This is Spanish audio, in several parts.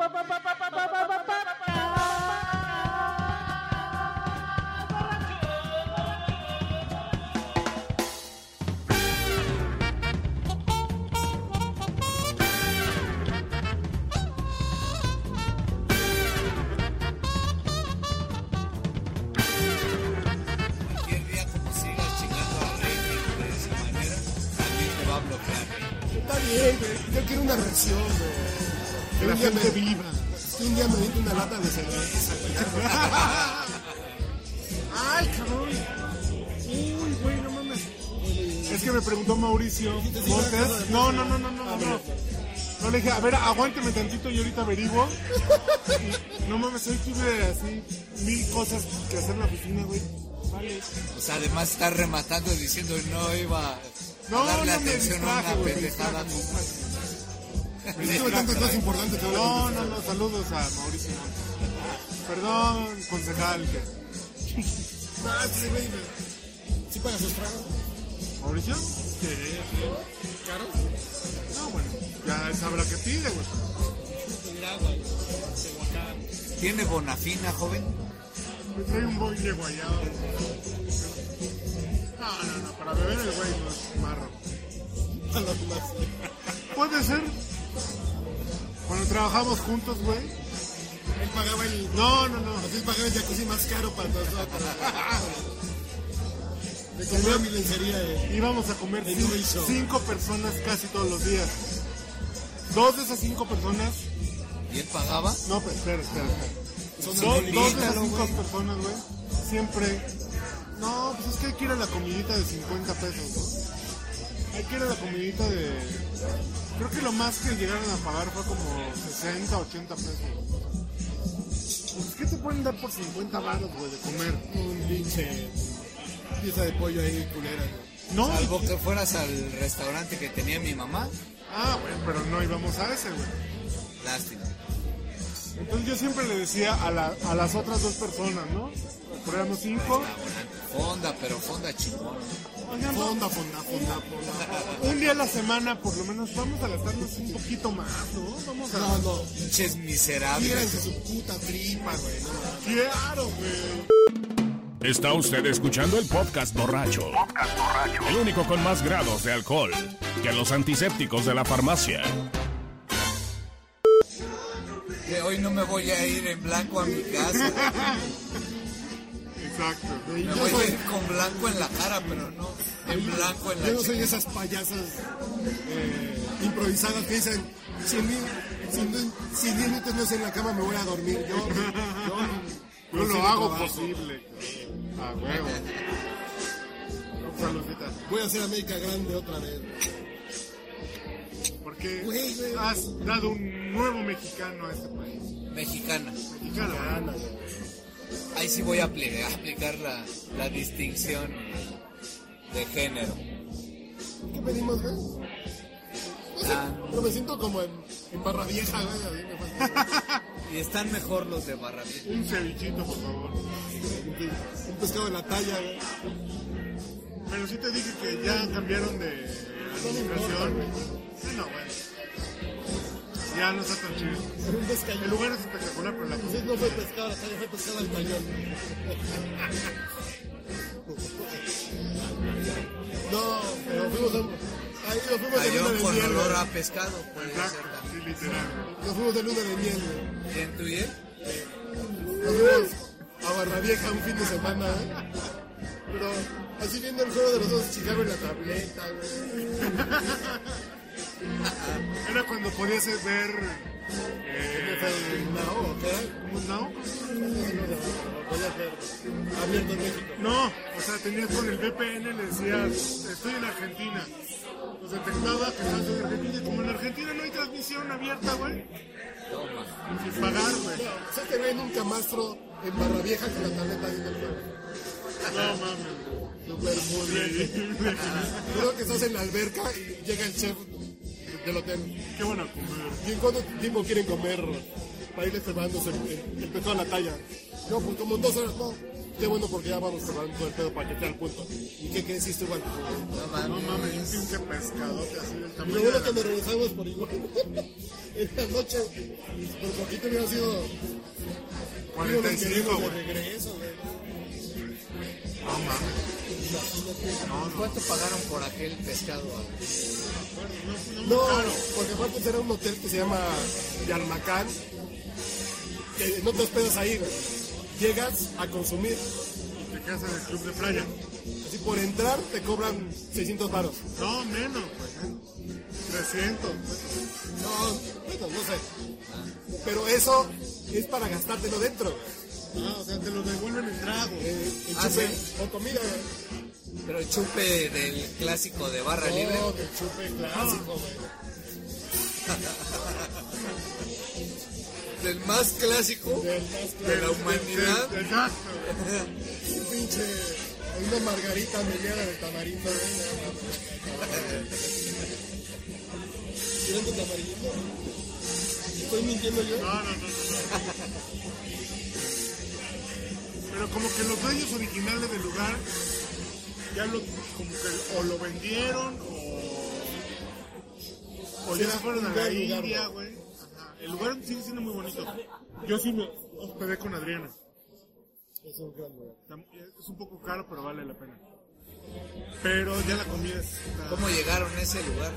Está. Yo quiero una reacción, día me- viva. que un día me meto una lata de cerveza, güey. ¡Ay, cabrón! Uy, güey, no mames. Es que me preguntó Mauricio Montes. No, no, no, no, no, no. No le dije, a ver, aguánteme tantito y ahorita averiguo. No mames, hoy tuve así mil cosas que hacer en la oficina, güey. Vale. O sea, además está rematando diciendo no iba No, a darle no me atención a distraje, una güey, me pendejada. distraje, Ahora No, no, no, saludos a Mauricio. Perdón, concejal. que- sí, güey. ¿Sí sus tragos? ¿Mauricio? Sí. ¿Caro? No, bueno, ya sabrá que pide, güey. ¿Tiene bonafina, joven? Me trae un boy de guayaba. No, no, no, para beber el güey no es marro. Puede ser. Cuando trabajamos juntos, güey. Él pagaba el. No, no, no. Así pagaba el jacuzzi más caro para nosotros. Me compré mi lencería de. Íbamos a comer cinco personas casi todos los días. Dos de esas cinco personas. ¿Y él pagaba? No, pero espera, espera, espera. Son Do- dos de esas cinco güey. personas, güey. Siempre. No, pues es que ir a la comidita de 50 pesos, ¿no? Hay que ir a la comidita de. Creo que lo más que llegaron a pagar fue como 60, 80 pesos. Pues, ¿qué te pueden dar por 50 baros, güey, de comer? Un pinche. Pieza de pollo ahí culera, güey. No, Salvo que fueras al restaurante que tenía mi mamá. Ah, bueno, pero no íbamos a ese, güey. Lástima. Entonces yo siempre le decía a, la- a las otras dos personas, ¿no? Éramos cinco. Fonda, pero fonda chingón. Oigan, Fonda, fonda, fonda, fonda. un día a la semana, por lo menos, vamos a gastarnos un poquito más, ¿no? Vamos a... No, no. Pinches miserables. Mírense su puta tripa, güey. No. Claro, güey. Está usted escuchando el podcast borracho. El único con más grados de alcohol que los antisépticos de la farmacia. Que hoy no me voy a ir en blanco a mi casa. Exacto. Güey, yo soy- ir con blanco en la cara, pero no en blanco en la Yo no soy chica. esas payasas eh, improvisadas que dicen, si en, mi- si en- si en 10 minutos no estoy en la cama me voy a dormir. Yo, yo, Yo lo hago trabajo. posible. A huevo. Voy a hacer América Grande otra vez. Porque Güey, güey. has dado un nuevo mexicano a este país. Mexicana. Güey. Ahí sí voy a apli- a aplicar la, la distinción de género. ¿Qué pedimos, güey? No sé, Ah. pero me siento como en, en Barra Vieja, güey. Y están mejor los de Barra Vieja. Un cevichito, por favor. un pescado de la talla, güey. Pero sí te dije que ya cambiaron de administración. Sí, no, bueno. Ya no está tan chido. Un. El lugar es espectacular, pero la cosa no fue pescado la talla, fue pescado al cañón. No, pero fuimos a... Ahí nos fuimos de luna de con miel, olor a pescado, puede ser Exacto, también. sí, literal. Nos fuimos de luna de miel, güey. ¿Quién tú y él? Nos fuimos a Barra Vieja un fin de semana, ¿eh? Pero así viendo el juego de los dos Chicago en la tableta, güey. Era cuando podías ver. Eh, No, ¿qué? no, abierto en México. no, o sea, tenías con el VPN, le decías, estoy en Argentina. Pues detectaba que estabas en Argentina y como en Argentina no hay transmisión abierta, güey. Sin pagar, güey. O sea, te ven un camastro en Barra Vieja con la tableta viendo el juego. No mames. Súper muy Creo que estás en la alberca y llega el chef del hotel. Qué bueno comer. ¿Y en cuánto tiempo quieren comer para irles preparándose el, el pescado a la talla? No, pues como dos horas, no. qué bueno porque ya vamos cerrando el pedo para que quede al punto. ¿Y qué crees hiciste igual? No No mames. mames, un pinche pescadote así del Y tamaño lo de bueno la- que nos regresamos por igual. en la noche, por poquito hubiera sido 45, de güey. regreso, güey. No mames. ¿Cuánto pagaron por aquel pescado? No, porque aparte era un hotel que se llama Yarmacán, que no te hospedas ahí. Llegas a consumir. Te quedas en el club de playa. Así por entrar te cobran 600 baros. No, menos, pues. 300. No, bueno, no sé. Pero eso es para gastártelo dentro. Ah, o sea, te lo devuelven en trago. Eh, el Ah, chupe ¿sí? o comida, güey. Pero el chupe del clásico de barra libre. No, del chupe clásico, güey. Del más clásico Del más de la humanidad. Exacto. Un pinche. Una margarita mediana de tamarindo, güey. ¿Quieren tu tamarindo? ¿Estoy mintiendo yo? No, no, no, no. Pero como que los dueños originales del lugar ya lo, como que o lo vendieron o, o Sí, ya fueron a la India, güey. Ajá. El lugar sigue siendo muy bonito. Yo sí me hospedé con Adriana. Es un gran lugar. Es un poco caro, pero vale la pena. Pero ya la comida está... ¿Cómo llegaron a ese lugar?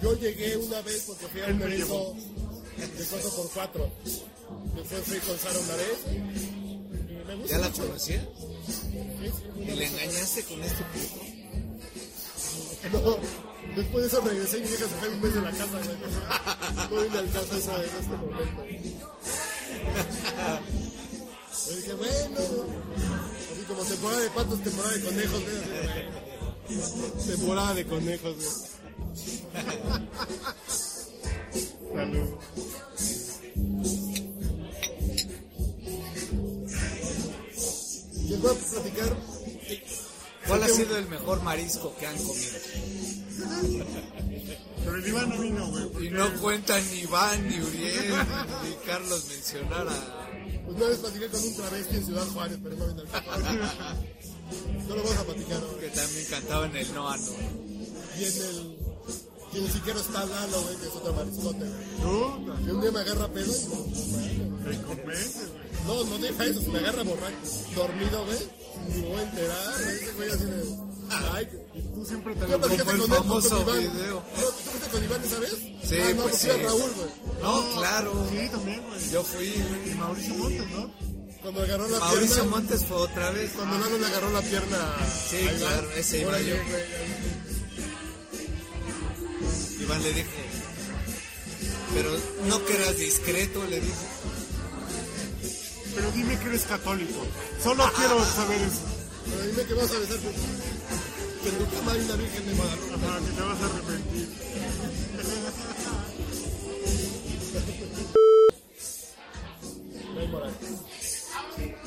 Yo llegué una vez porque fui a un me evento de 4x4. Me fue fui con Sara una vez. Y me gusta ¿Ya la mucho. conocía? Sí, sí, ¿Y le engañaste con este puto? No, después de eso regresé y mi vieja se fue un mes de la casa, güey. No vine al caso esa en este momento. Yo dije, bueno, así como temporada de patos, temporada de conejos, güey. Temporada de conejos, güey. Salud. Les voy a platicar. ¿Cuál ha sido el mejor marisco que han comido? Pero el Iván no vino, güey. porque- Y no cuentan ni Iván, ni Uriel, ni Carlos mencionar a... Pues una vez platiqué con un travesti en Ciudad Juárez, pero no viene al. No lo vamos a platicar ahora. que también cantaba en el Noa No. Y en el. Y en el siquero está Lalo, güey, que es otro mariscote, güey. Y un día me agarra pedo y no, te convence, güey. No, no deja eso, se me agarra borracho, dormido, güey. Ni voy a enterar, ese güey así de. Ay, Y tú siempre te ¿qué lo como el con él, con famoso Iván? video. ¿No, ¿Tú fuiste con Iván esa vez? Sí, ah, no, pues fui a sí. Raúl, güey. No, claro. Sí, también, güey. Yo fui, güey. Y Mauricio Montes, ¿no? Cuando agarró la Mauricio pierna. Montes fue otra vez. Cuando Lalo le agarró la pierna. Sí, claro, ese iba yo. Iván le dijo, pero no que eras discreto, le dijo. Pero dime que eres católico. Solo quiero saber eso. Pero dime que vas a besar con- que en tu cama hay una virgen de Guadalupe. Ajá, que te vas a arrepentir.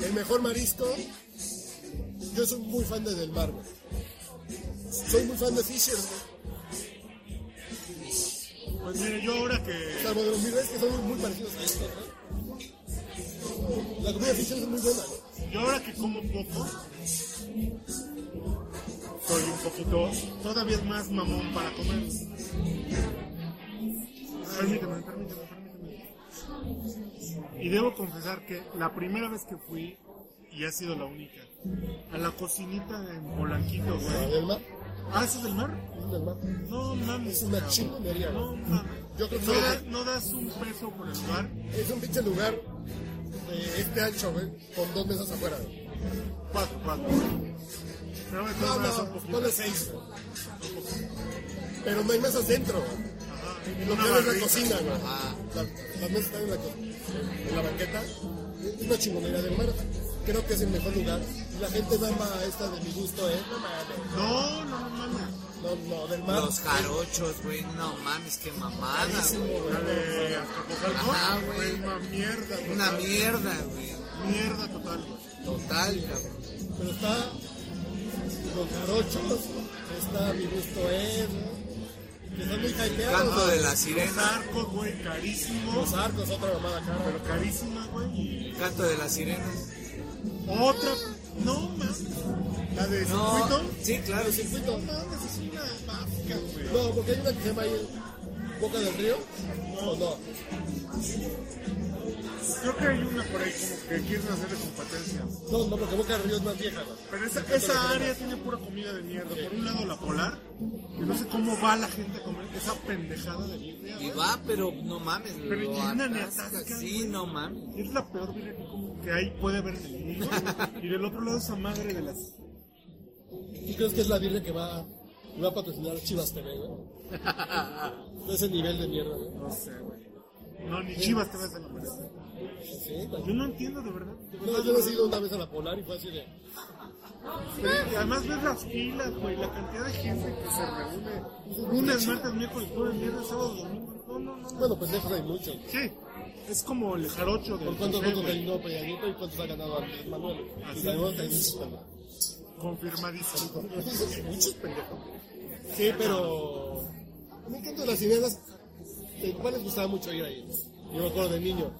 El mejor marisco. Yo soy muy fan de Del Mar. Soy muy fan de Fishers, güey. Pues mire, yo ahora que. Salvo de los miles que son muy, muy parecidos a estos, ¿no? La comida Fishers es muy buena. Yo ahora que como poco. Soy un poquito. Todavía más mamón para comer. Permíteme, permíteme, permíteme. Y debo confesar que la primera vez que fui, y ha sido la única, a la cocinita en Polanquito, La güey. del mar. Ah, ¿eso es del mar? Es del mar. No mames. Es una chingonería, No mames. Yo creo que no, da- no das un peso por el lugar. Es un pinche lugar este ancho, güey, con dos mesas afuera, güey. Cuatro, cuatro. Pero de No, no, ponle seis. Pero no hay mesas dentro. Lo que es la cocina, güey. Ajá. La- Las mesas están en la, en la banqueta. Es una chingonería del mar. Creo que es el mejor lugar. La gente mama esta de mi gusto, ¿eh? No. No, no, no del mar. Los jarochos, güey, no mames, qué mamada, güey. güey. La Ajá, Una mierda. Una total. mierda, güey. Mierda total. güey. Total, cabrón. Pero está los jarochos, está mi gusto es, están muy hypeados. Canto de la Los sirena, arcos, güey, carísimos. Los arcos, otra mamada cara. Pero carísima, güey. Canto de las sirenas. Otra. No, mames. La de No, circuito. sí, claro. Circuito. No mames, es una mágica, güey. No, porque hay una que se llama ahí Boca del Río. ¿O no? Creo que hay una por ahí como que quieren hacerle competencia. No, no, porque Boca del Río es más vieja. ¿no? Pero esa, esa área tiene pura comida de mierda. Por un lado la polar, que no sé cómo va la gente a comer esa pendejada de birria. Y va, pero no mames, Pero lo llenan y atascan, Sí, güey. no mames. Es la peor birria que, como que hay, puede haber en el mundo. Y del otro lado esa madre de las... ¿Tú crees que es la birria que va, va a patrocinar Chivas TV, güey? De ese nivel de mierda, güey. No sé, güey. No, ni chivas te ves de la merece. Sí. Yo no entiendo de verdad. de verdad, No, yo no he ido una vez a la Polar y fue así de. Y además ves las filas, güey, la cantidad de gente que se reúne. Lunes, martes, miércoles, jueves, viernes, sábado, domingo. No, no, no. Bueno, pendejos hay muchos. Sí, es como el jarocho del ¿Por cuántos votos ganó Peña Nieto y cuántos ha ganado Andrés Manuel? Así Y Confirmadísimo. Muchos pendejos. Sí, pero. Me encantan las ideas. De papá les gustaba mucho ir ahí. Yo me acuerdo de niño.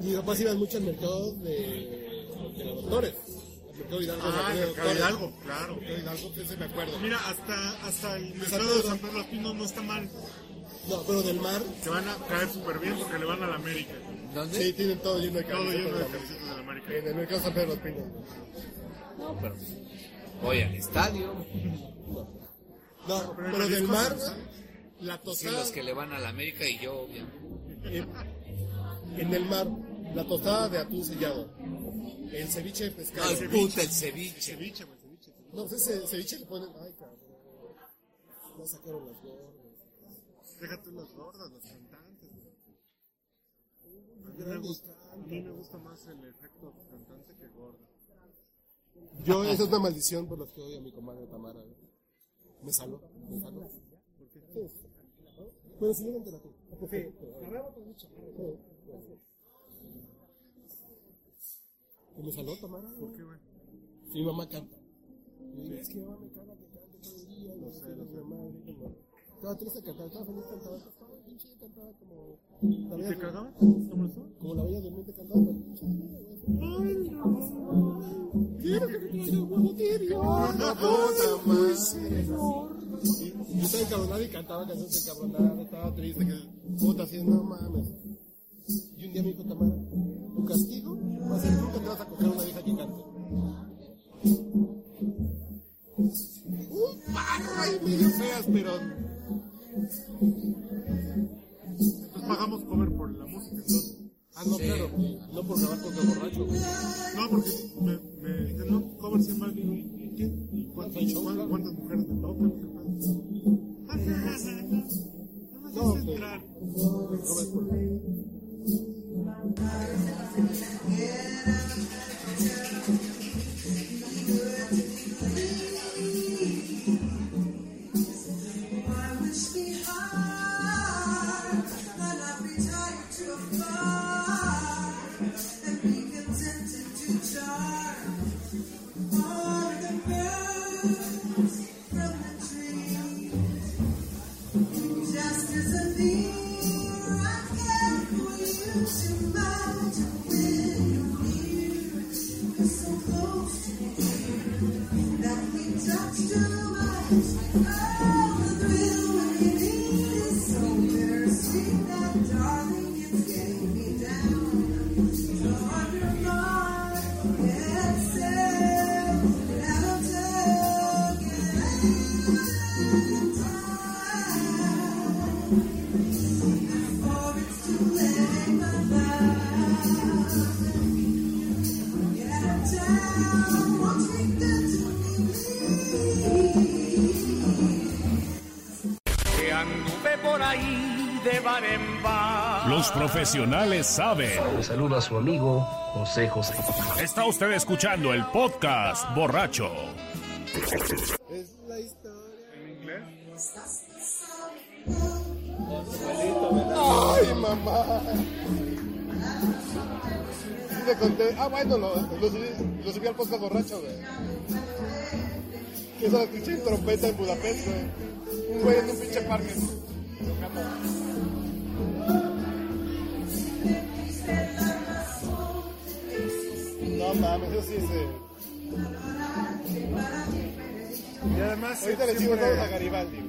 Mis papás iban mucho al mercado de, de los doctores. Mercado Hidalgo. Ah, el de mercado. Hidalgo, claro. El mercado Hidalgo, ese me acuerdo. Mira, hasta, hasta el mercado de San Pedro Pinos no está mal. No, pero del mar, Se van a caer súper bien porque le van a la América. ¿Dónde? sí, tienen todo lleno de Todo lleno camisetas de de la- camisetas de la América. En el mercado San Pedro Pinos. No, pero voy al estadio. No, Pero en pero del mar, la Sí, tostada. los que le van a la América y yo, obviamente. en, en el mar, la tostada de atún sellado. El ceviche de pescado. Ay, puta, el ceviche. Ceviche, güey, ceviche. No, ese ceviche le ponen. Ay, cabrón. Ya sacaron las gordas. Déjate las gordas, las cantantes. A mí, me gusta, más el efecto. Yo, esa es una maldición por los que odio a mi comadre Tamara. Me saló, me saló. ¿Por qué? Bueno, si llegan terapia. Sí. ¿Y me saló Tamara? ¿Por qué, güey? Sí, mi mamá canta. Y yo, es que mi mamá me caga que cante todo el día. No sé, no sé. Estaba triste cantaba, estaba feliz cantaba, estaba pinche cantaba como... La ¿Y bella, te cagaba? ¿Te molestó? como la bella durmiente cantaba. pero pinche güey. Quiero que me traiga huevo tibio. No, puta. Y Yo estaba encabronado y cantaba canciones encabronadas, estaba triste, que puta así, no mames. Y un día me dijo Tamara, tu castigo va a ser nunca te vas a coger una vieja que cante. Un par ahí medio feas, pero Entonces pagamos cover por la. Ah, no, Sí. claro, no por grabar el borracho, güey. No, porque me, me no, cover sin mal, ¿y y qué? ¿Y cuántas, cuán- cuántas mujeres me tocan? Ah, más No, es pues, entrar. Cover profesionales saben. Le saluda a su amigo José José. Está usted escuchando el podcast borracho. Es la historia. ¿En inglés? ¡Ay, mamá! Sí le conté. Ah, bueno, lo, lo, subí, lo subí al podcast borracho, güey. Que es la pinche trompeta en Budapest, güey. Un güey en un pinche parque. No mames, eso sí es. eh, Y además, Ahorita le decimos siempre, todos a Garibaldi. güey.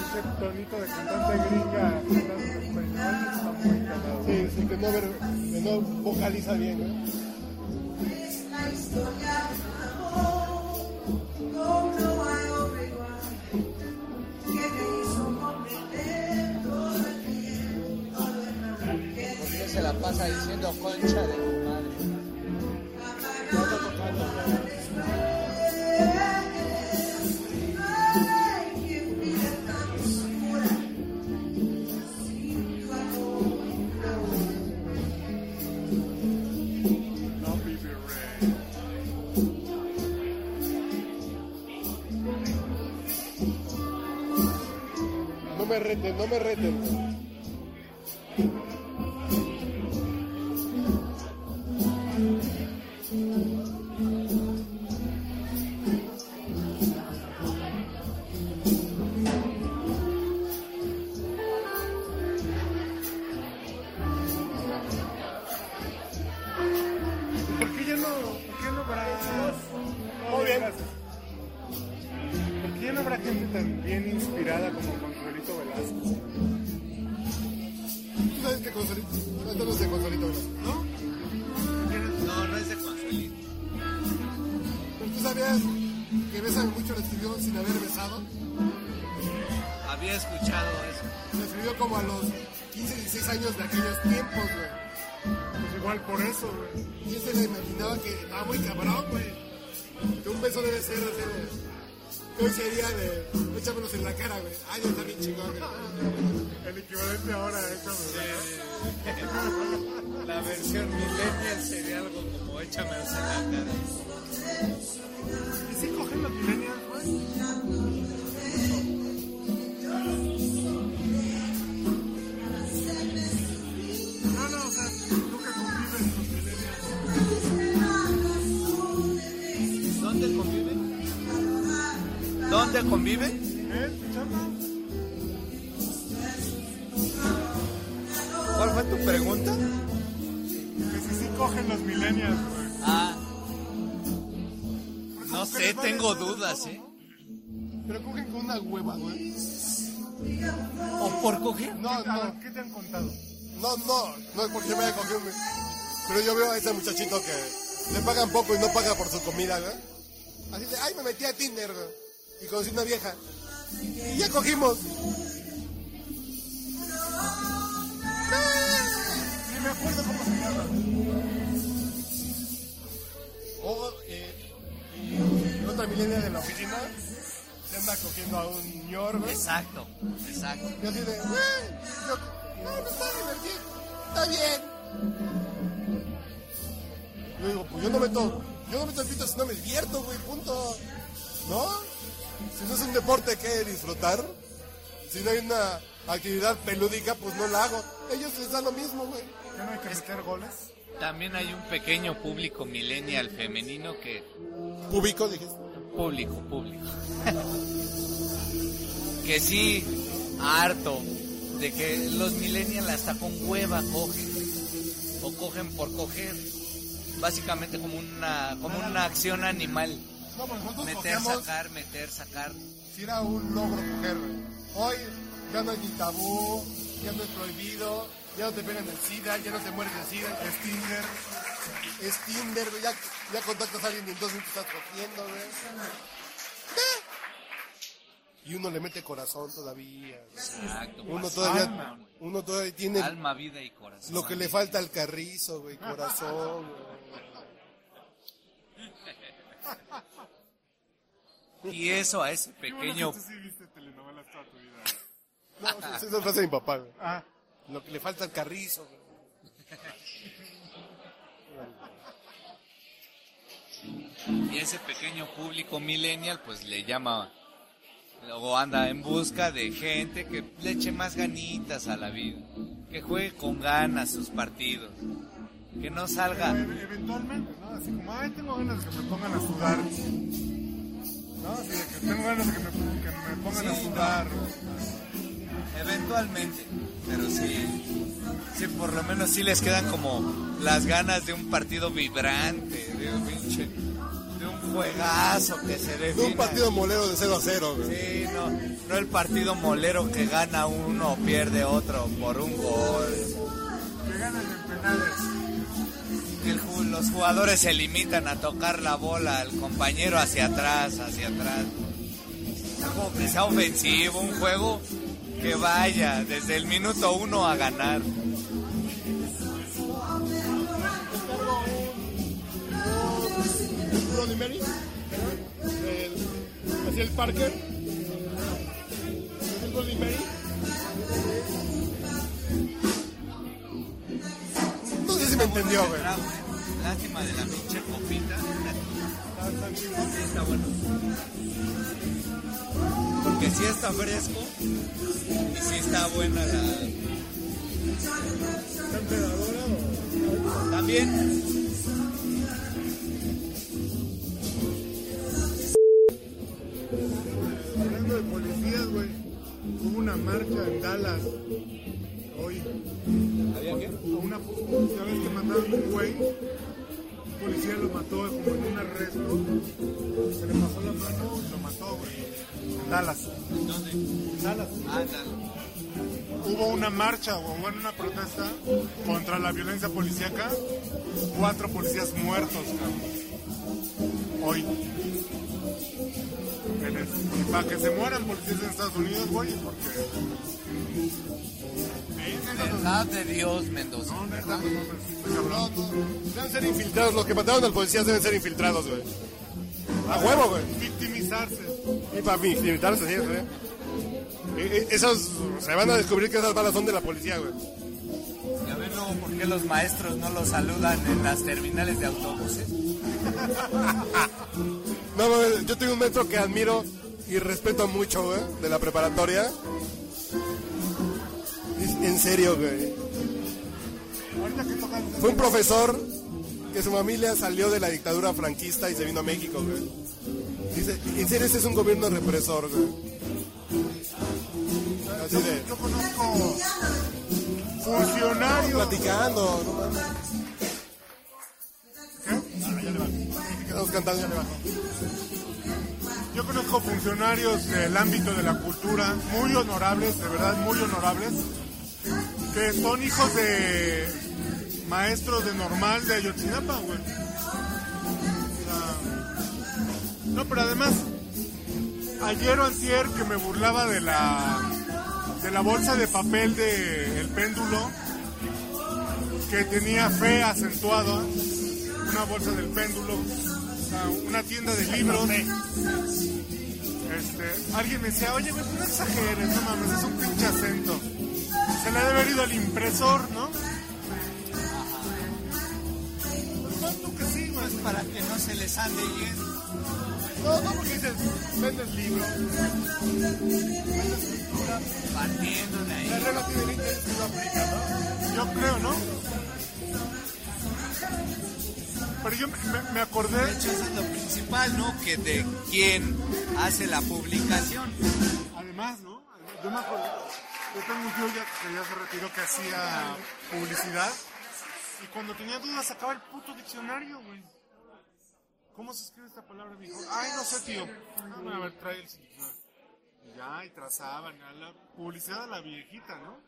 ese tonito de cantante gringa español está muy cagado. Sí, sí, que no, ver- que no vocaliza bien, güey. la historia de un amor pasa diciendo concha de tu madre. No me reten, no me reten. Échame en la cara. ¿Y si cogen los millennials, güey? No, no, o sea, nunca conviven los millennials. ¿Dónde conviven? ¿Dónde conviven? Sé, tengo dudas, ¿eh? Pero cogen con una hueva, güey. ¿O por coger? No, no, ¿qué te han contado? no, no. No es porque yo me haya cogido, güey. Pero yo veo a ese muchachito que le pagan poco y no paga por su comida, güey. Así de, ay, me metí a Tinder, güey. Y conocí una vieja. Y ya cogimos. Ni me acuerdo cómo se llama. O, de la oficina se anda cogiendo a un ñor, güey. Exacto, exacto. Y así de, güey, yo, no, no está divertido, está bien. Yo digo, pues yo no meto, yo no meto el pito si no me divierto, güey, punto. ¿No? Si no es un deporte que disfrutar, si no hay una actividad pelúdica, pues no la hago. Ellos les da lo mismo, güey. ¿Que no hay que meter goles? También hay un pequeño público millennial femenino que... Público, dijiste. Público, público. que sí, harto de que los millennials hasta con hueva cogen. O cogen por coger. Básicamente como una, como una acción animal. No, pues nosotros Meter, sacar, meter, sacar. si era un logro coger. Hoy ya no hay ni tabú, ya no es prohibido, ya no te pegan el SIDA, ya no te mueres de SIDA, es Tinder, es Tinder, güey, ya, ya contactas a alguien y en dos minutos estás cogiendo, güey. ¿Eh? Y uno le mete corazón todavía. güey. Exacto. Uno pues, todavía, alma, uno todavía tiene alma, vida y corazón. lo que le falta al carrizo, güey, corazón, güey. Y eso a ese Qué bueno pequeño que tú sí viste telenovelas toda tu vida. No, esa es la frase de mi papá, güey. Ah, Lo que le falta al carrizo, güey. Y ese pequeño público millennial pues le llama, luego anda en busca de gente que le eche más ganitas a la vida, que juegue con ganas sus partidos, que no salga, e- eventualmente, ¿no? Así como, ay, tengo ganas de que me pongan a sudar. ¿No? Así de que tengo ganas de que me, que me pongan a sudar. eventualmente. pero sí, sí, por lo menos sí les quedan como las ganas de un partido vibrante, de un pinche, juegazo que se De define. un partido molero de 0 a 0, güey. Sí, no, no el partido molero que gana uno o pierde otro por un gol. Que ganan en penales. El los jugadores se limitan a tocar la bola al compañero hacia atrás, hacia atrás. Algo que sea ofensivo, un juego que vaya desde el minuto uno a ganar. Bloody Mary, el, así el Parker, el Bloody Mary. No sé si me entendió, güey. Lástima de la pinche copita. Sí, está bueno. Porque sí está fresco y sí está buena la... ¿Está o...? También Hablando de policías, güey. Hubo una marcha en Dallas hoy. ¿Había qué? Una, ya ves que mataron a un güey. Un policía lo mató como en un arresto. Se le pasó la mano y lo mató, güey. En Dallas. ¿Dónde? En Dallas. Ándale. Hubo una marcha o bueno, una protesta contra la violencia policíaca. Cuatro policías muertos, cabrón. Hoy. El- y para que se mueran policías en Estados Unidos, güey, porque. Verdad de Dios, Mendoza. no, neta, no, no, no, cabrón. Deben ser infiltrados, los que mataron al policía deben ser infiltrados, güey. A huevo, güey. Victimizarse. Y para infiltrarse, sí, güey. E- e- Esos se van a descubrir que esas balas son de la policía, güey. Ya ven luego por qué los maestros no los saludan en las terminales de autobuses. No, yo tengo un maestro que admiro y respeto mucho, güey, de la preparatoria. En serio, güey. Fue un profesor que su familia salió de la dictadura franquista y se vino a México, güey. Dice, en serio, ese es un gobierno represor, güey. Así de, Yo conozco funcionarios. platicando, no. ¿Qué? Ya le bajó. Yo conozco funcionarios del ámbito de la cultura muy honorables, de verdad muy honorables, que son hijos de maestros de normal de Ayotzinapa, güey. No, pero además, ayer o antier que me burlaba de la de la bolsa de papel de El Péndulo, que tenía fe acentuada, una bolsa del péndulo, una tienda de libros. Este, alguien me decía, oye, güey, no exageres, no mames, es un pinche acento. Se le ha de haber ido al impresor, ¿no? Tú que sí, güey. Para que no se les ande yendo. No, no, porque dices, vendes libros. Partiéndole ahí. La regla límites y no aplica, ¿no? Yo creo, ¿no? Pero yo me, acordé, De hecho, eso es lo principal, ¿no? Que de quién hace la publicación. además, ¿no? Yo me acordé, yo tengo un tío ya, que ya se retiró que hacía publicidad y cuando tenía dudas sacaba el puto diccionario, güey. ¿Cómo se escribe esta palabra? Me dijo, ay, no sé, tío. Ah, a ver, trae el diccionario. Y ya, y trazaban, a la publicidad a la viejita, ¿no?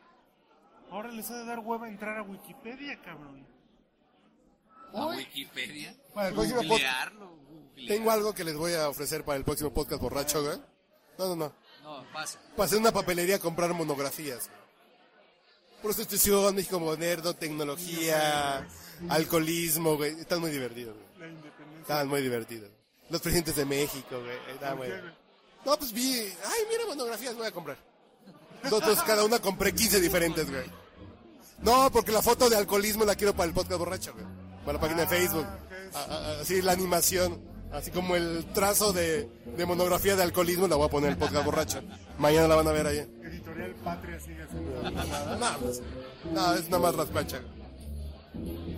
Ahora les ha de dar hueva entrar a Wikipedia, cabrón. A Wikipedia. Para el próximo podcast. Googlearlo, googlear. Tengo algo que les voy a ofrecer para el próximo podcast borracho, güey. No, no, no. No, pasa. Pasé a una papelería a comprar monografías. Prostitución, México moderno, tecnología, alcoholismo, güey. Están muy divertidos, güey. La independencia. Estaban muy divertidos. Los presidentes de México, güey. Estaban muy... No, pues vi... Ay, mira monografías, voy a comprar. Entonces, cada una compré 15 diferentes, güey. No, porque la foto de alcoholismo la quiero para el podcast borracho, güey. Para la página de Facebook. Ah, ah, ah, Así, la animación. Así como el trazo de, de monografía de alcoholismo la voy a poner en podcast borracho. Mañana la van a ver ahí. Editorial Patria sigue haciendo nada. Pues, no, es nada más raspacha.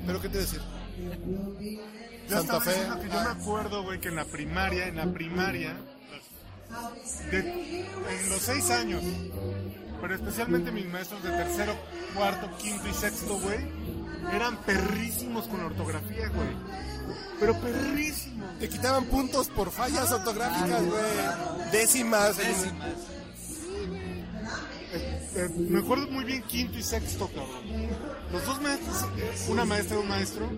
¿Pero qué te decir? Ya Santa Fe. que yo me acuerdo, güey, que en la primaria, en la primaria, de- en los seis años, pero especialmente mis maestros de tercero, cuarto, quinto y sexto, güey, eran perrísimos con la ortografía, güey. Pero perrísimos. Te quitaban puntos por fallas ortográficas, güey. Décimas. Décimas. Eh, me acuerdo muy bien quinto y sexto, cabrón. Los dos maestros, eh, una maestra y un maestro,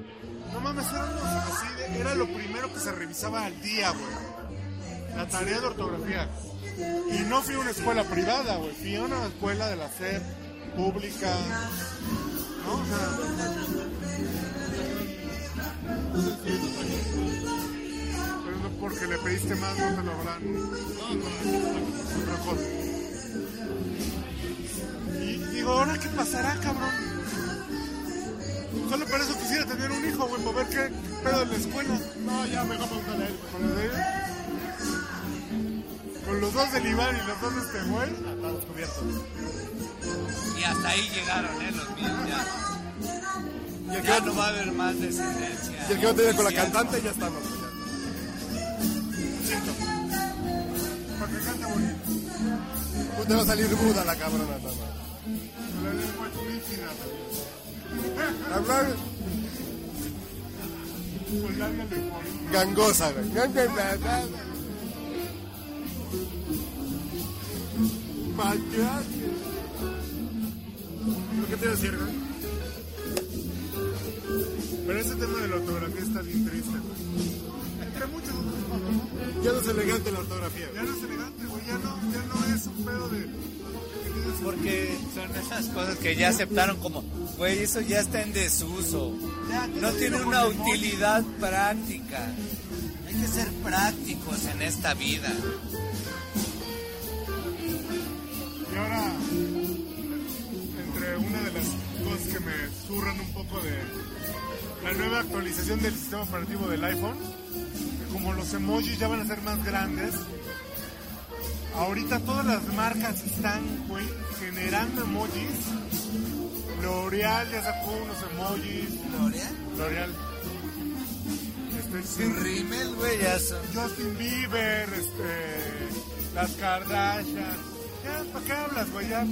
no mames, eran los- así de- era lo primero que se revisaba al día, güey. La tarea de ortografía. Y no fui a una escuela privada, güey. Fui a una escuela de la SEP, pública. ¿No? O sea. Pero no porque le pediste más, no te lo habrán. Otra cosa. Y digo, ¿ahora qué pasará, cabrón? Solo por eso quisiera tener un hijo, güey, para ver qué pedo en la escuela. No, ya mejor pregúntale a él. Los de él. Con los dos del Iván y los dos de este güey. Está descubierto. Y hasta ahí llegaron, ¿eh? Los míos ya. Y el que Ya no va a haber más descendencia. y el que a tener con la cantante ya estamos. Siento. Para que cante bonito. Te va a salir muda la cabrona, nada más. Con la lengua. Hablar gangosa, güey. Maquillaje. ¿Lo que te decir, güey? Pero ese tema de la ortografía está bien triste, güey. Entre muchos otros. Ya no es elegante la ortografía. Ya no es elegante, güey. Ya no, ya no es un pedo de. Porque son esas cosas que ya aceptaron como, güey, eso ya está en desuso. No tiene una utilidad práctica. Hay que ser prácticos en esta vida. Que me zurran un poco de la nueva actualización del sistema operativo del iPhone, que como los emojis ya van a ser más grandes, ahorita todas las marcas están, güey, generando emojis. L'Oreal ya sacó unos emojis. L'Oreal. Este, Sin rímel, güey, ya son. Justin Bieber, este, las Kardashian. Ya, ¿para qué hablas, güey? Ya.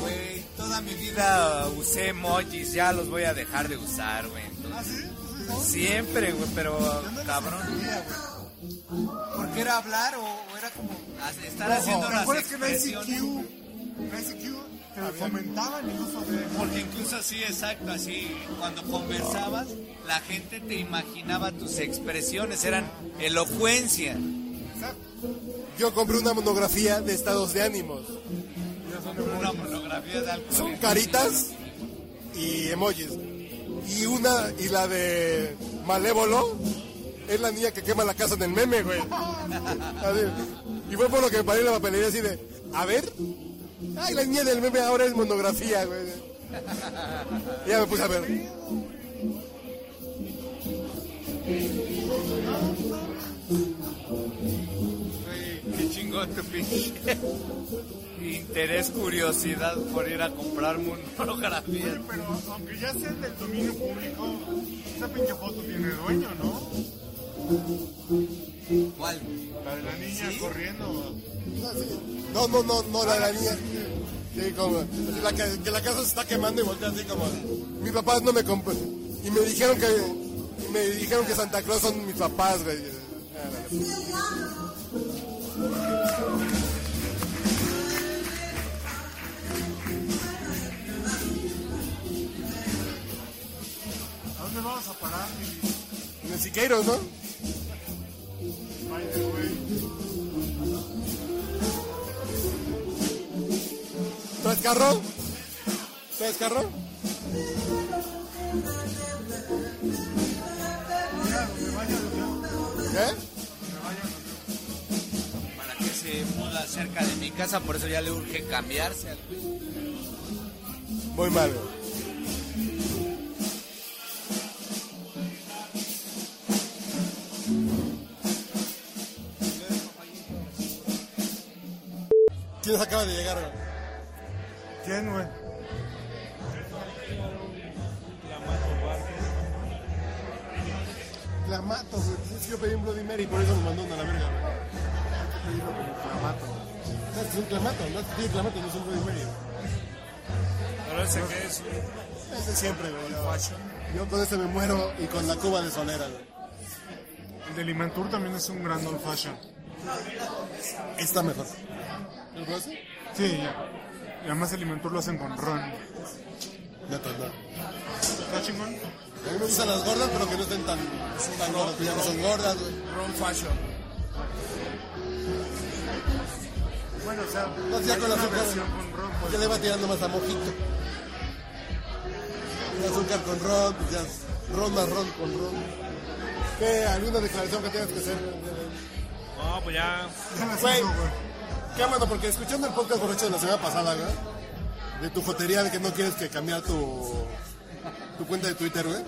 Güey, toda mi vida usé emojis, ya los voy a dejar de usar, güey. ¿Ah, sí? Siempre, güey, pero no cabrón. güey. Porque era hablar o, o era como estar Ojo, haciendo ¿Te las acuerdas que expresiones. ICQ, fomentaban el uso de... Porque incluso sí, exacto, así, cuando conversabas, la gente te imaginaba tus expresiones, eran elocuencia. Exacto. Yo compré una monografía de estados de ánimos. Una monografía de alcohol. Son caritas y emojis. Y una, y la de Malévolo, es la niña que quema la casa en el meme, güey. Así. Y fue por lo que me paré en la papelería así de, a ver, ay, la niña del meme ahora es monografía, güey. Y ya me puse a ver. Interés, curiosidad por ir a comprar monografía. Pero aunque ya sea del dominio público, esa pinche foto tiene dueño, ¿no? ¿Cuál? La de la niña ¿Sí? corriendo. No, no, no, no, la de la niña. Sí, como, la que, que la casa se está quemando y voltea así como, mis papás no me compran. Y me dijeron que, y me dijeron que Santa Claus son mis papás, güey. ¿A dónde vamos a parar, En el Siqueiros, ¿no? ¿Traes carro? ¿Traes carro? Mira, donde casa, por eso ya le urge cambiarse. al. Muy mal. ¿Quién acaba de llegar, güey? ¿Quién, güey? Clamato, güey. Es que yo pedí un Bloody Mary, por eso me mandó a la verga, güey. Pedirlo como Clamato, güey. No, es un clamato, no tiene clamato, no es un Bloody Mary. Pero ese que es Es de siempre, güey. Yo con este me muero y con la cuba de solera, güey. El de Limantur también es un gran old fashion. Está mejor. ¿El brazo? Sí, ya. Y además el Limantur lo hacen con ron. Neta, no. ¿Está chingón? A mí me gustan las gordas, pero que no estén tan, tan gordas, que ya no son gordas, güey. Ron fashion. Bueno, o sea, No, ya hay con la una azúcar, con ron, pues. Ya le va tirando más a mojito. El azúcar con ron, pues ya ron más ron con ron. ¿Qué? ¿Alguna declaración que tengas que hacer? No, pues ya. Las Güey, qué mano, porque escuchando el podcast borracho de la semana pasada, güey, de tu jotería de que no quieres que cambiar tu, tu cuenta de Twitter, güey,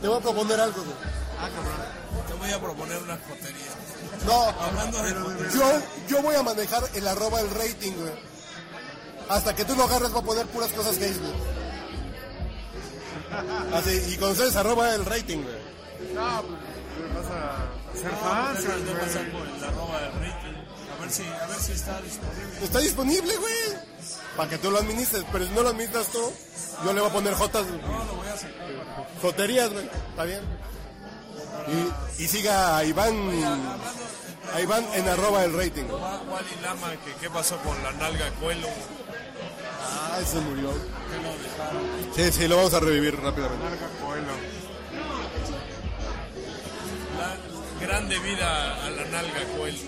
te voy a proponer algo, güey. Te voy a proponer una jotería. No, Hablando de jotería. yo, yo voy a manejar el arroba el rating, güey. Hasta que tú lo agarres va a poner puras cosas gays, güey. Así, y con ustedes arroba el rating, güey. No, pues vas a hacer fans, que güey. pasar por el arroba del rating. A ver si, a ver si está disponible. Está disponible, güey. Para que tú lo administres, pero si no lo administras tú, yo le voy a poner jotas. No, lo voy a sacar. Joterías, güey. Está bien. Y, y siga a Iván. A Iván en arroba el rating. Wally Lama, que qué pasó con la nalga Cuelo. Ah, se murió. Sí, sí, lo vamos a revivir rápidamente. Larga Coelho. La grande vida a la nalga Cuelo.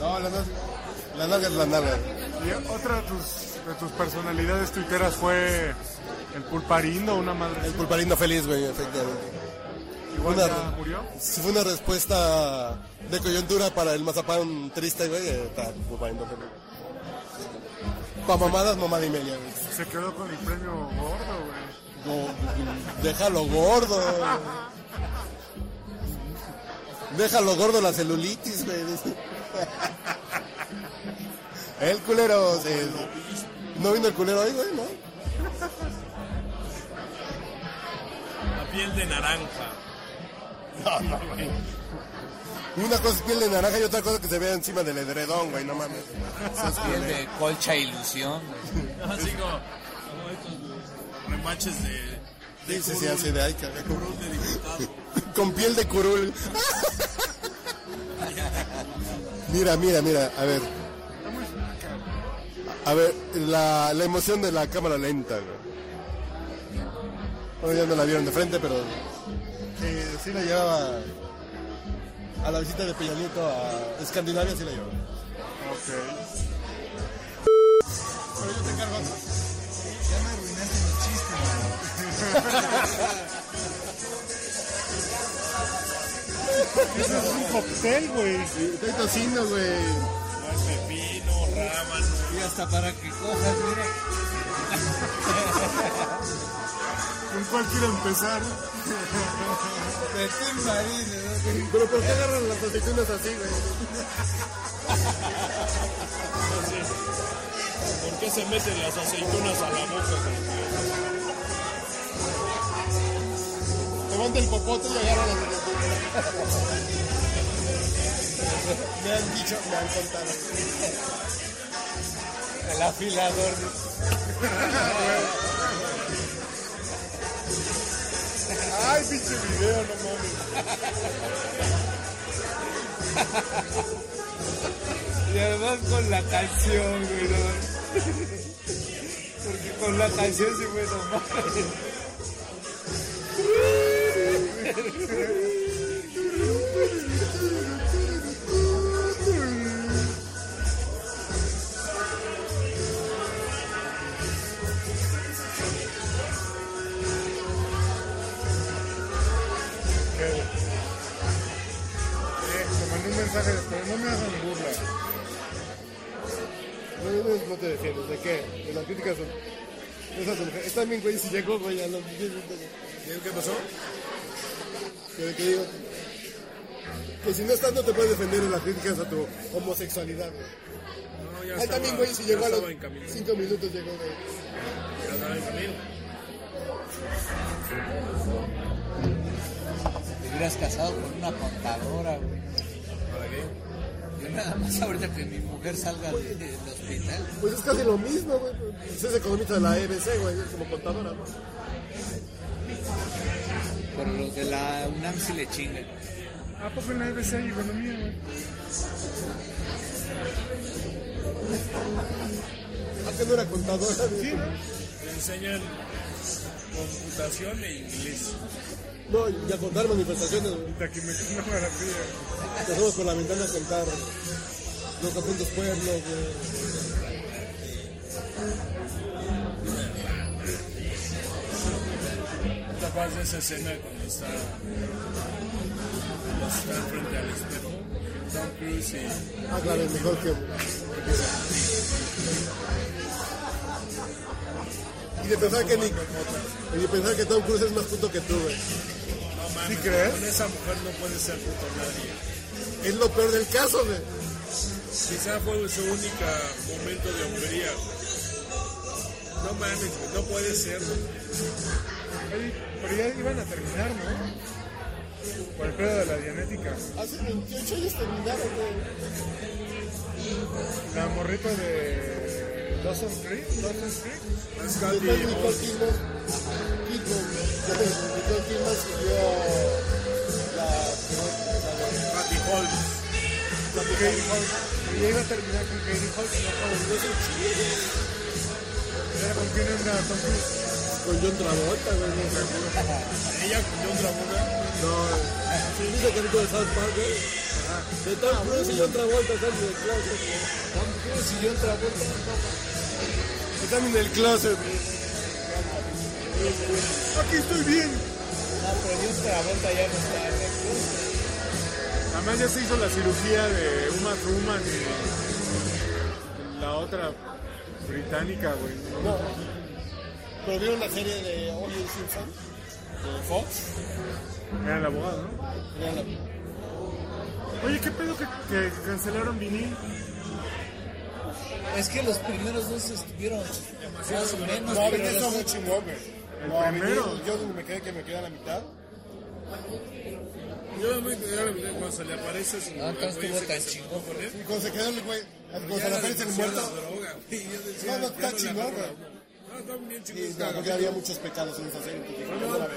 No, la nalga, la nalga es la nalga. Y otra de tus, de tus personalidades tuiteras fue el pulparindo, una madre. El pulparindo feliz, güey, efectivamente. Igual una- ya murió. Fue una respuesta de coyuntura para el mazapán triste, güey, está feliz. Pa' mamadas, mamada y media, güey. Se quedó con el premio gordo, güey. No, déjalo gordo. Déjalo gordo la celulitis, güey. El culero. No vino el culero hoy, güey, ¿no? La piel de naranja. No, no, güey. Una cosa es piel de naranja y otra cosa que se vea encima del edredón, güey, no mames. Eso es Piel de colcha ilusión. güey. Así como, como estos remaches de, Sí, sí, sí, así de curul de diputado. Con piel de curul. Mira, mira, mira, a ver. A ver, la, la emoción de la cámara lenta, güey. Bueno, ya no la vieron de frente, pero sí, sí la llevaba a la visita de Peña Nieto a Escandinavia, sí la llevaba. Ok. Pero yo te encargo. Ya me arruinaste los chistes, Eso es un cóctel, güey. Estoy tocino, güey. Pepino, rábano. Y hasta para que cojas, mira. ¿Con cuál quiero empezar? De Tim. Pero ¿por qué agarran las aceitunas así, güey? ¿Por qué se meten las aceitunas a la boca? Levanta el popote y agarra las aceitunas. Me han dicho, me han contado. El afilador. Ay, pinche video, no mames. Y además con la canción, güey. ¿no? Porque con la canción sí fue. Eh, pero no me hagan burla. No, te defiendes, ¿de qué? De las críticas son. Esas mujeres. Está bien, güey, si llegó, güey, a los 10 minutos. ¿Qué pasó? Que, que digo. Que si no estás, no te puedes defender de las críticas a tu homosexualidad, güey. No, ya Ahí estaba- también, güey, si llegó a los estaba en camino. 5 minutos, llegó, güey. Ya estaba en camino. Te hubieras casado con una contadora, güey. Nada más ahorita que mi mujer salga de- del hospital. Pues es casi lo mismo, güey. Pues es economista de la EBC, güey, como contadora, ¿no? Pero los de la UNAM sí le chingan. ¿A poco en la EBC hay economía, güey? ¿A qué no era contadora? Sí, ¿no? Enseñan computación e inglés. No, y a contar manifestaciones, que me una maravilla. Pasamos por la ventana a contar los apuntos pueblos, güey. ¿Te acuerdas de esa escena cuando está, cuando está frente al espejo? Tom Cruise y Ah, claro, es mejor que. Y de pensar que ni. Y de pensar que Tom Cruise es más puto que tú, güey. No mames, ¿Sí crees? con esa mujer no puede ser puto nadie. Es lo peor del caso, güey. Quizá fue su única momento de hombría. No mames, no puede ser. Pero ya iban a terminar, ¿no? Por el pedo de la dianética. Hace 28 años terminaron, güey. La morrita de Dawson Creek, Creek. La. Patty Holmes. Katie Holmes. Iba a terminar con Katie Holmes, no con Era con quién era Tom Cruise. Con John Travolta, güey. No. Ella con John Travolta. No, sí, dice que de South Park, güey. De Tom Cruise y John Travolta están en el closet. Tom Cruise y John Travolta. Están en el closet. Aquí estoy bien. No, pero John Travolta ya no está. Además ya se hizo la cirugía de Uma Thurman y la otra británica, güey. No. Pero vieron la serie de O.J. Simpson de Fox. Era el abogado, ¿no? Era la- Oye, ¿qué pedo que, que cancelaron vinil? Es que los primeros dos estuvieron más o menos. No, pero está muy chingón, güey. El No, primero. Vinil, yo me quedé que me quedé a la mitad. Yo me quedé cuando se le aparece su Ah, entonces estuvo tan chingón. con él. Y cuando se quedó el güey, cuando se le la aparece el muerto. droga, güey. Yo decía, No, no, está la chingón, güey. No, está bien Y chingón. no, cada porque había muchos pecados en esa serie. no la.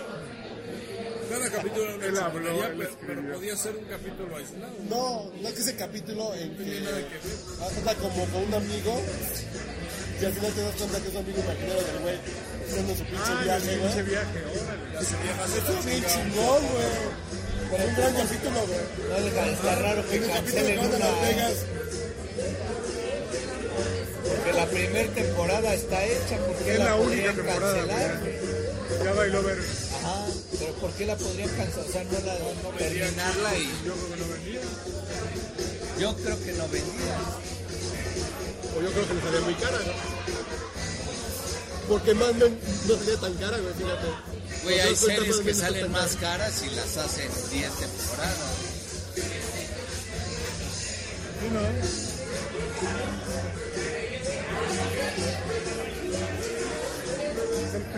Cada capítulo era una Él habló, chingonería, él pero, pero escribió. podía ser un capítulo aislado. No, no es que ese capítulo en que tiene nada que ver. anda como con un amigo y al final te das cuenta que es un amigo imaginario del güey haciendo su pinche Ah, viaje, el pinche güey. viaje, órale. Estuvo bien chingón, güey. Pero un gran capítulo, güey. No estar raro que cancelen Las. Vegas, Porque la primera temporada está hecha. ¿Por qué Es la única temporada. Ya bailó ver. Pero ¿por qué la podrían cancelar? O sea, no, la, no terminarla y Yo creo que no vendía. yo creo que no vendía. o yo creo que le salía muy cara, ¿no? Porque más no, no salía tan cara, güey, fíjate. Güey, hay series que salen más caras y las hacen 10 temporadas. Sí, ¿no? Es el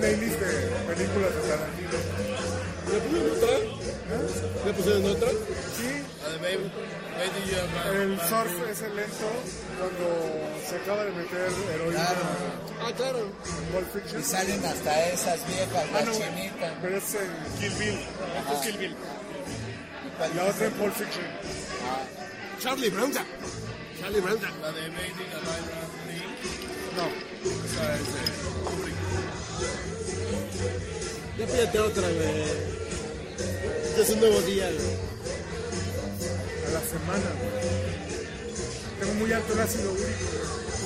playlist de películas de Tarantino. ¿Le pusieron otra? ¿Le pusieron otra? Sí, el surf es el lento cuando se acaba de meter heroína Claro. Ah, claro. Y salen hasta esas viejas, Ah, no, chinitas. pero es en Kill Bill. Es Kill Bill. La otra en Pulp Fiction. Charlie Brown. Charlie Brown. La de Are Bad- No. Esa es de Kubrick. Ya otra, güey. Ya es un nuevo día, güey. A la semana, güey. Tengo muy alto el ácido úrico.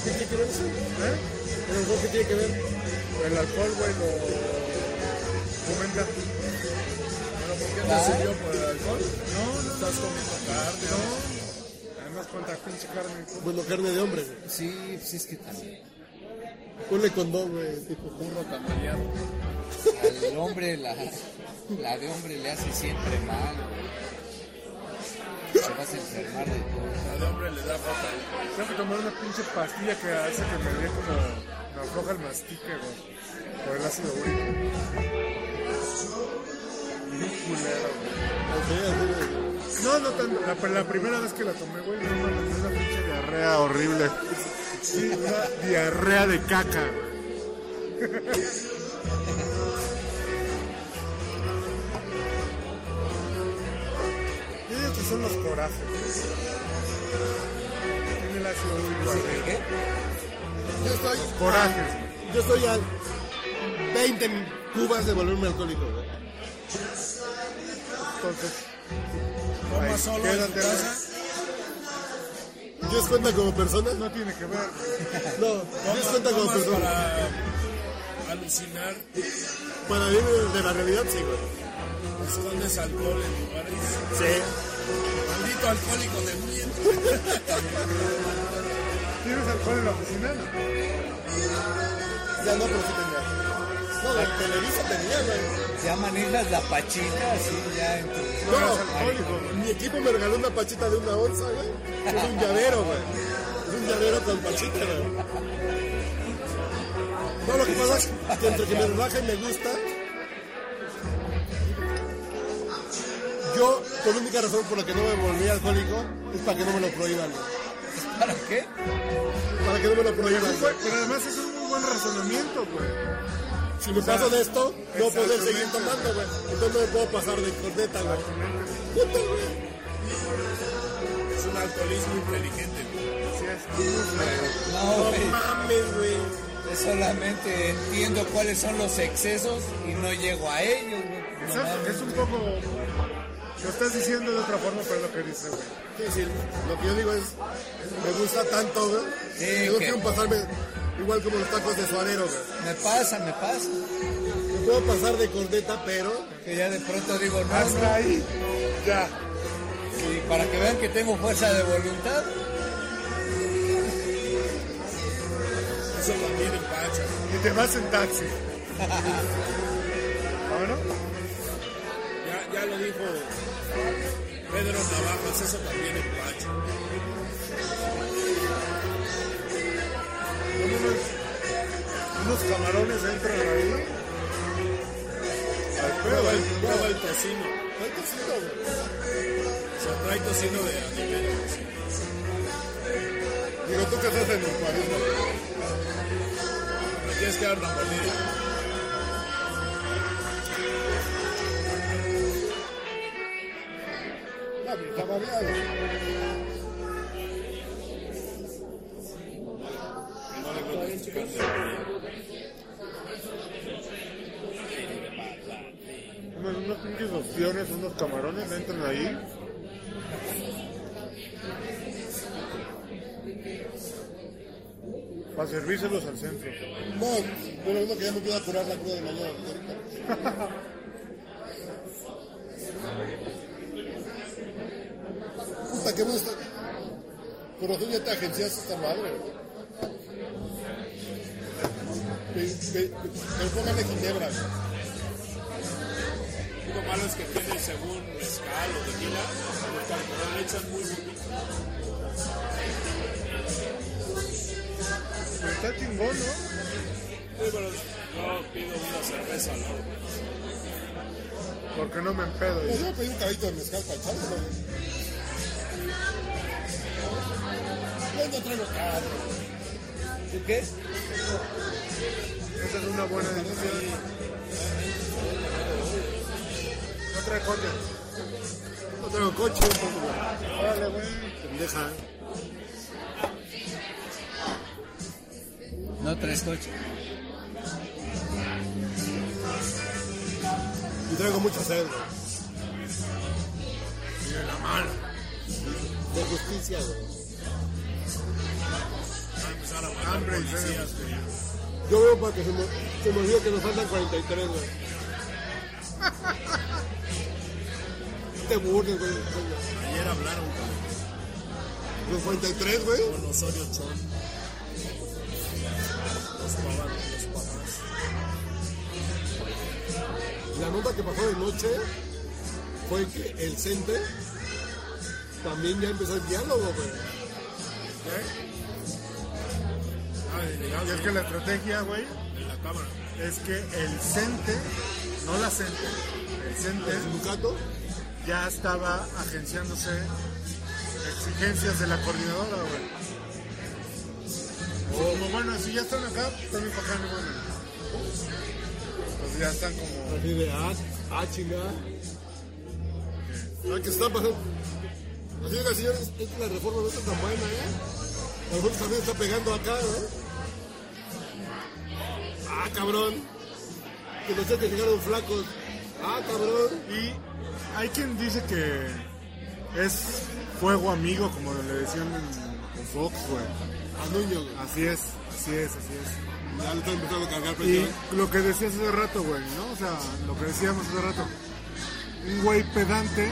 ¿Qué tiene que ver eso? ¿Eh? ¿Pero algo que tiene que ver? El alcohol, güey, lo aumenta. ¿Pero por qué te sirvió por el alcohol? No, no, Estás comiendo carne. no. Además, cuánta pinche carne. Bueno, carne de hombre, güey. Sí, pues es que también. Ponle condón, güey. Tipo, Burro camaleado. Al hombre, la, la de hombre le hace siempre mal. güey. Se vas a enfermar de todo. La de hombre le da pata. Tengo que tomar una pinche pastilla que hace que me dé como. Me afloja el mastique, güey. Por el ácido úrico. Bien culero, güey. güey. No, no tan. La, la primera vez que la tomé, güey, no mames, una pinche diarrea horrible. Sí, una diarrea de caca. Yo digo que son los corajes. Tiene el ácido úrico arriba. Yo estoy. Corajes. Yo estoy a 20 cubas de volverme alcohólico, güey. Entonces, ¿Tomas Ahí, solo en casa? ¿Dios cuenta como persona? no tiene que ver. No, Dios cuenta como ¿Tomas persona. para alucinar? Para mí, de la realidad, sí, güey. ¿Escondes alcohol en lugares? Sí. Maldito alcohólico de mierda. ¿Tienes alcohol en la oficina? Ya no, pero sí tenía. No, la Televisa tenía, güey. Ya manejas la pachita así ya en tu... No No, güey. mi equipo me regaló una pachita de una onza, güey. Es un llavero, güey. Es un llavero con pachita, güey. No, lo que pasa es que entre que me relaja y me gusta, yo, por la única razón por la que no me volví alcohólico, es para que no me lo prohíban. ¿Para qué? Para que no me lo prohíban, pero además es un muy buen razonamiento, güey. Si me paso de esto, no poder exactamente. seguir tomando, güey. Entonces no me puedo pasar de corneta, güey. Puta, güey. Es un alcoholismo inteligente. Sí, es No, No mames, güey. Yo solamente entiendo cuáles son los excesos y no llego a ellos, güey. Exacto, es un poco. Lo estás diciendo de otra forma, pero lo que dice, güey. Sí, sí, lo que yo digo es, me gusta tanto, güey. Sí, que no quiero pasarme igual como los tacos de suadero, güey. Me pasa, me pasa. Me puedo pasar de corneta, pero Que ya de pronto digo, no, Hasta no. ahí, ya. Y para que vean que tengo fuerza de voluntad, Eso también empacha. Y te vas en taxi. ¿Bueno? Ya, lo dijo Pedro Navajas, eso también empacha. Con unos, unos camarones entran ahí. Prueba el, prueba el tocino. hay güey. O trae tocino de animal. Digo, tú que estás en el cuaresma. Me tienes que dar mordida. Pero está variado. No le metas tu carne fría. Unos, unos pinches opciones, unos camarones entran ahí. Para servírselos al centro. No, pero uno que ya me pueda curar la cruda de mañana. Puta, qué está. Por razón ya te agenciaste esta madre. Me, me, me póngale ginebra. Lo malo es que tiene según mezcal o tequila, los calculados le echan muy bonito. Está chingón, ¿no? Sí, pero yo pido una cerveza, ¿no? Porque no me empedo. Pues yo pedí un caballito de mezcal para echarlo, Yo no traigo carro. ¿tú qué? Esa es una buena decisión. No trae coche. No traigo coche, un poco, güey. Órale, güey. Pendeja. No traes coche. Y traigo mucha sed, güey. Y de la mala. De justicia, güey. Hambre y policías, güey. Yo veo para que se me, se me olvide que nos faltan 43, güey. Te burles, güey. Ayer hablaron Los 43, güey. con Osorio Chón. Los papás, los papás. La nota que pasó de noche fue que el CENTE también ya empezó el diálogo, güey. De Y es que la estrategia, güey, es que el CENTE, no la CENTE, el CENTE ya estaba agenciándose exigencias de la coordinadora, güey. Como bueno, si ya están acá, también para acá no van. Pues ya están como. Así de, ah, chingada. Ah, que está pasando. Así de, señores, es que la reforma no está tan buena, ¿eh? A lo mejor también está pegando acá, ¿eh? Ah, cabrón. Que los que llegaron flacos. Ah, cabrón. Y hay quien dice que es fuego amigo, como le decían en, en Fox, güey. A Nuño, güey. Así es, así es, así es. Ya le están empezando a cargar Y presión. lo que decías hace rato, güey, ¿no? O sea, lo que decíamos hace rato. Un güey pedante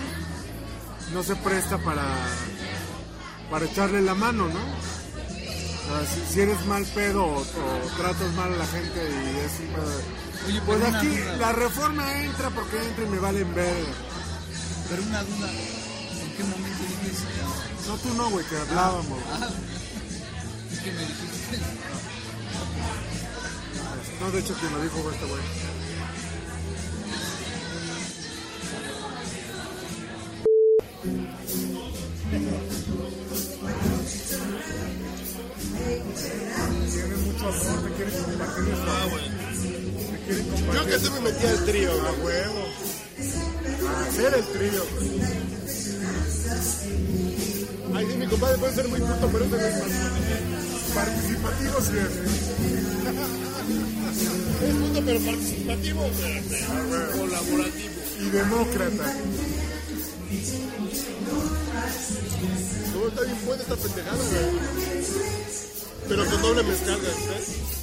no se presta para, para echarle la mano, ¿no? Sea, si, si eres mal pedo o, o tratas mal a la gente y es un pedo- Oye, Pues aquí duda. la reforma entra porque entra y me valen ver. Pero una duda. ¿En qué momento eso? No tú no, güey, que hablábamos. Ah, ¿y qué me dijiste? No, de hecho, quien lo dijo fue este güey. Ah. Yo que se me metí al trío, A huevo. A hacer el trío. Ay, sí, mi compadre puede ser muy puto, pero ese no es. Participativo sí es. Puto, pero participativo, güey. Colaborativo. Y demócrata. No, está bien buena esta pendejada, güey. Pero con doble mezcal, güey.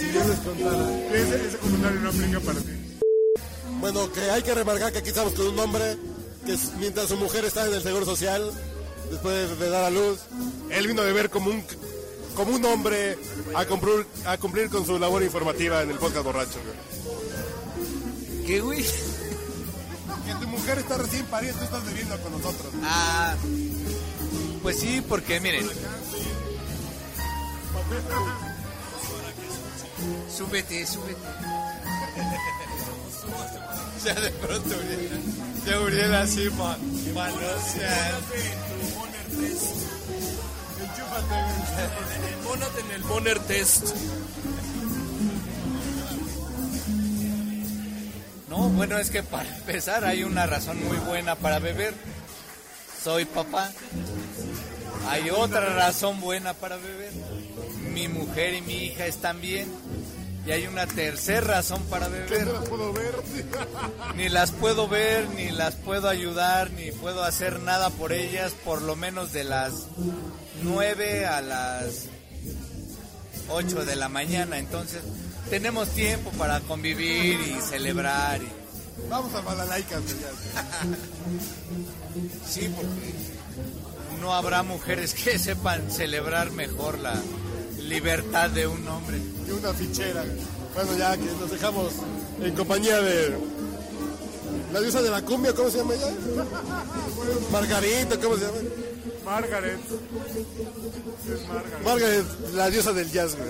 Si yo les contara. Ese, ese comentario no aplica para ti. Bueno, que hay que remarcar que aquí estamos con un hombre que mientras su mujer está en el Seguro Social, después de dar a luz, él vino a beber como un, como un hombre a cumplir, a cumplir con su labor informativa en el podcast borracho. ¿Qué, güey? Que tu mujer está recién parida, tú estás bebiendo con nosotros. Ah, pues sí, porque miren. Súbete, súbete. ya de pronto, Uriel. Ya Uriel así, ma, manoseando. Pónate en el Bonner Test. No, bueno, es que para empezar hay una razón muy buena para beber. Soy papá. Hay otra razón buena para beber. Mi mujer y mi hija están bien. Y hay una tercera razón para beber. No la puedo ver. Ni las puedo ver, ni las puedo ayudar, ni puedo hacer nada por ellas, por lo menos de las 9 a las 8 de la mañana. Entonces, tenemos tiempo para convivir y celebrar. Y... Vamos a Balalaika. Sí, porque no habrá mujeres que sepan celebrar mejor la libertad de un hombre. Y una fichera. Bueno, ya que nos dejamos en compañía de la diosa de la cumbia, ¿cómo se llama ella? Margarita, ¿cómo se llama? Margaret. Es Margaret. Margaret, la diosa del jazz, güey.